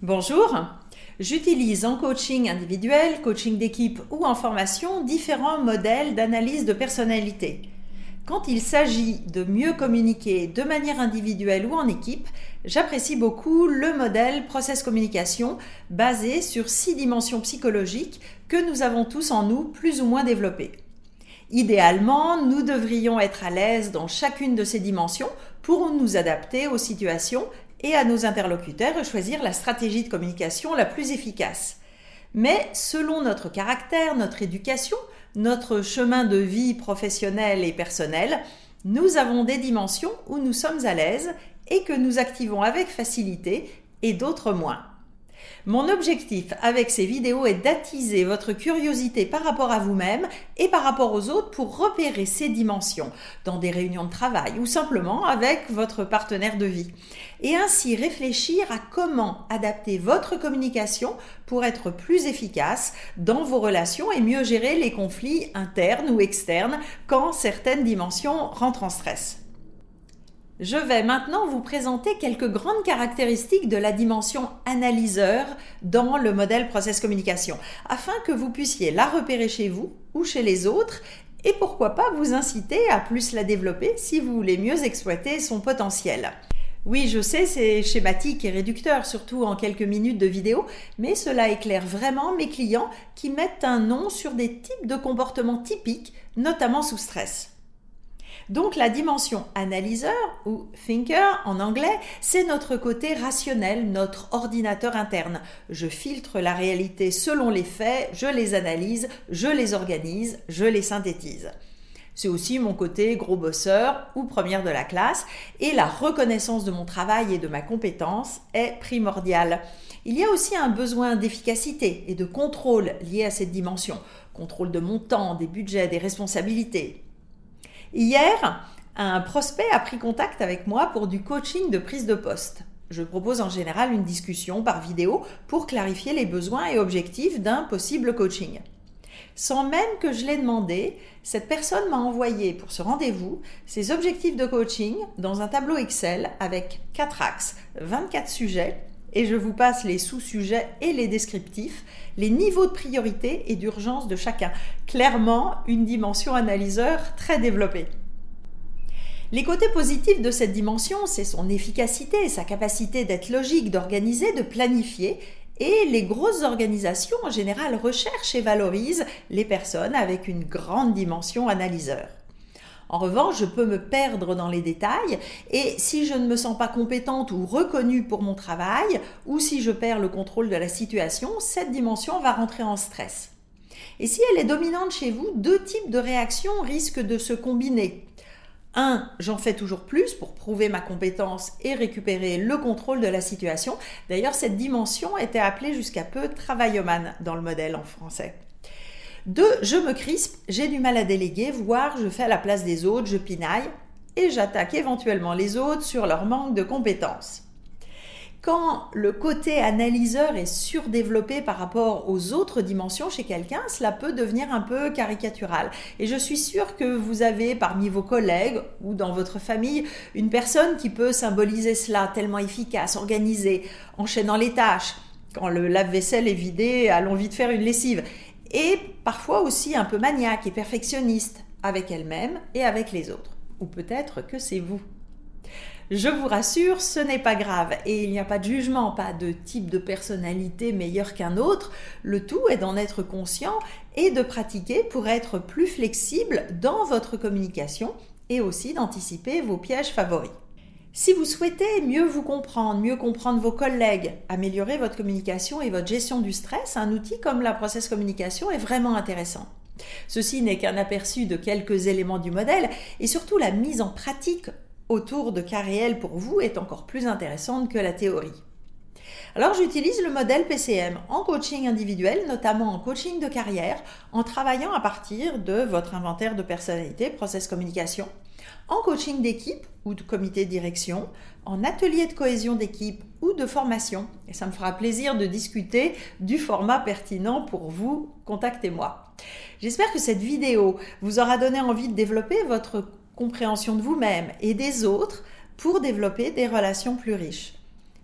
Bonjour, j'utilise en coaching individuel, coaching d'équipe ou en formation différents modèles d'analyse de personnalité. Quand il s'agit de mieux communiquer de manière individuelle ou en équipe, j'apprécie beaucoup le modèle process communication basé sur six dimensions psychologiques que nous avons tous en nous plus ou moins développées. Idéalement, nous devrions être à l'aise dans chacune de ces dimensions pour nous adapter aux situations et à nos interlocuteurs choisir la stratégie de communication la plus efficace. Mais selon notre caractère, notre éducation, notre chemin de vie professionnel et personnel, nous avons des dimensions où nous sommes à l'aise et que nous activons avec facilité et d'autres moins. Mon objectif avec ces vidéos est d'attiser votre curiosité par rapport à vous-même et par rapport aux autres pour repérer ces dimensions dans des réunions de travail ou simplement avec votre partenaire de vie. Et ainsi réfléchir à comment adapter votre communication pour être plus efficace dans vos relations et mieux gérer les conflits internes ou externes quand certaines dimensions rentrent en stress. Je vais maintenant vous présenter quelques grandes caractéristiques de la dimension analyseur dans le modèle process communication, afin que vous puissiez la repérer chez vous ou chez les autres et pourquoi pas vous inciter à plus la développer si vous voulez mieux exploiter son potentiel. Oui, je sais, c'est schématique et réducteur, surtout en quelques minutes de vidéo, mais cela éclaire vraiment mes clients qui mettent un nom sur des types de comportements typiques, notamment sous stress. Donc la dimension analyseur ou thinker en anglais, c'est notre côté rationnel, notre ordinateur interne. Je filtre la réalité selon les faits, je les analyse, je les organise, je les synthétise. C'est aussi mon côté gros bosseur ou première de la classe et la reconnaissance de mon travail et de ma compétence est primordiale. Il y a aussi un besoin d'efficacité et de contrôle lié à cette dimension. Contrôle de mon temps, des budgets, des responsabilités. Hier, un prospect a pris contact avec moi pour du coaching de prise de poste. Je propose en général une discussion par vidéo pour clarifier les besoins et objectifs d'un possible coaching. Sans même que je l'ai demandé, cette personne m'a envoyé pour ce rendez-vous ses objectifs de coaching dans un tableau Excel avec 4 axes, 24 sujets, et je vous passe les sous-sujets et les descriptifs, les niveaux de priorité et d'urgence de chacun. Clairement, une dimension analyseur très développée. Les côtés positifs de cette dimension, c'est son efficacité, sa capacité d'être logique, d'organiser, de planifier. Et les grosses organisations en général recherchent et valorisent les personnes avec une grande dimension analyseur. En revanche, je peux me perdre dans les détails et si je ne me sens pas compétente ou reconnue pour mon travail, ou si je perds le contrôle de la situation, cette dimension va rentrer en stress. Et si elle est dominante chez vous, deux types de réactions risquent de se combiner. Un, j'en fais toujours plus pour prouver ma compétence et récupérer le contrôle de la situation. D'ailleurs, cette dimension était appelée jusqu'à peu travaillomane dans le modèle en français. Deux, je me crispe, j'ai du mal à déléguer, voire je fais à la place des autres, je pinaille et j'attaque éventuellement les autres sur leur manque de compétences. Quand le côté analyseur est surdéveloppé par rapport aux autres dimensions chez quelqu'un, cela peut devenir un peu caricatural. Et je suis sûre que vous avez parmi vos collègues ou dans votre famille une personne qui peut symboliser cela, tellement efficace, organisée, enchaînant les tâches. Quand le lave-vaisselle est vidé, allons vite faire une lessive et parfois aussi un peu maniaque et perfectionniste avec elle-même et avec les autres. Ou peut-être que c'est vous. Je vous rassure, ce n'est pas grave et il n'y a pas de jugement, pas de type de personnalité meilleur qu'un autre. Le tout est d'en être conscient et de pratiquer pour être plus flexible dans votre communication et aussi d'anticiper vos pièges favoris. Si vous souhaitez mieux vous comprendre, mieux comprendre vos collègues, améliorer votre communication et votre gestion du stress, un outil comme la process communication est vraiment intéressant. Ceci n'est qu'un aperçu de quelques éléments du modèle et surtout la mise en pratique autour de cas réels pour vous est encore plus intéressante que la théorie. Alors j'utilise le modèle PCM en coaching individuel, notamment en coaching de carrière, en travaillant à partir de votre inventaire de personnalité, process communication, en coaching d'équipe ou de comité de direction, en atelier de cohésion d'équipe ou de formation. Et ça me fera plaisir de discuter du format pertinent pour vous. Contactez-moi. J'espère que cette vidéo vous aura donné envie de développer votre compréhension de vous-même et des autres pour développer des relations plus riches.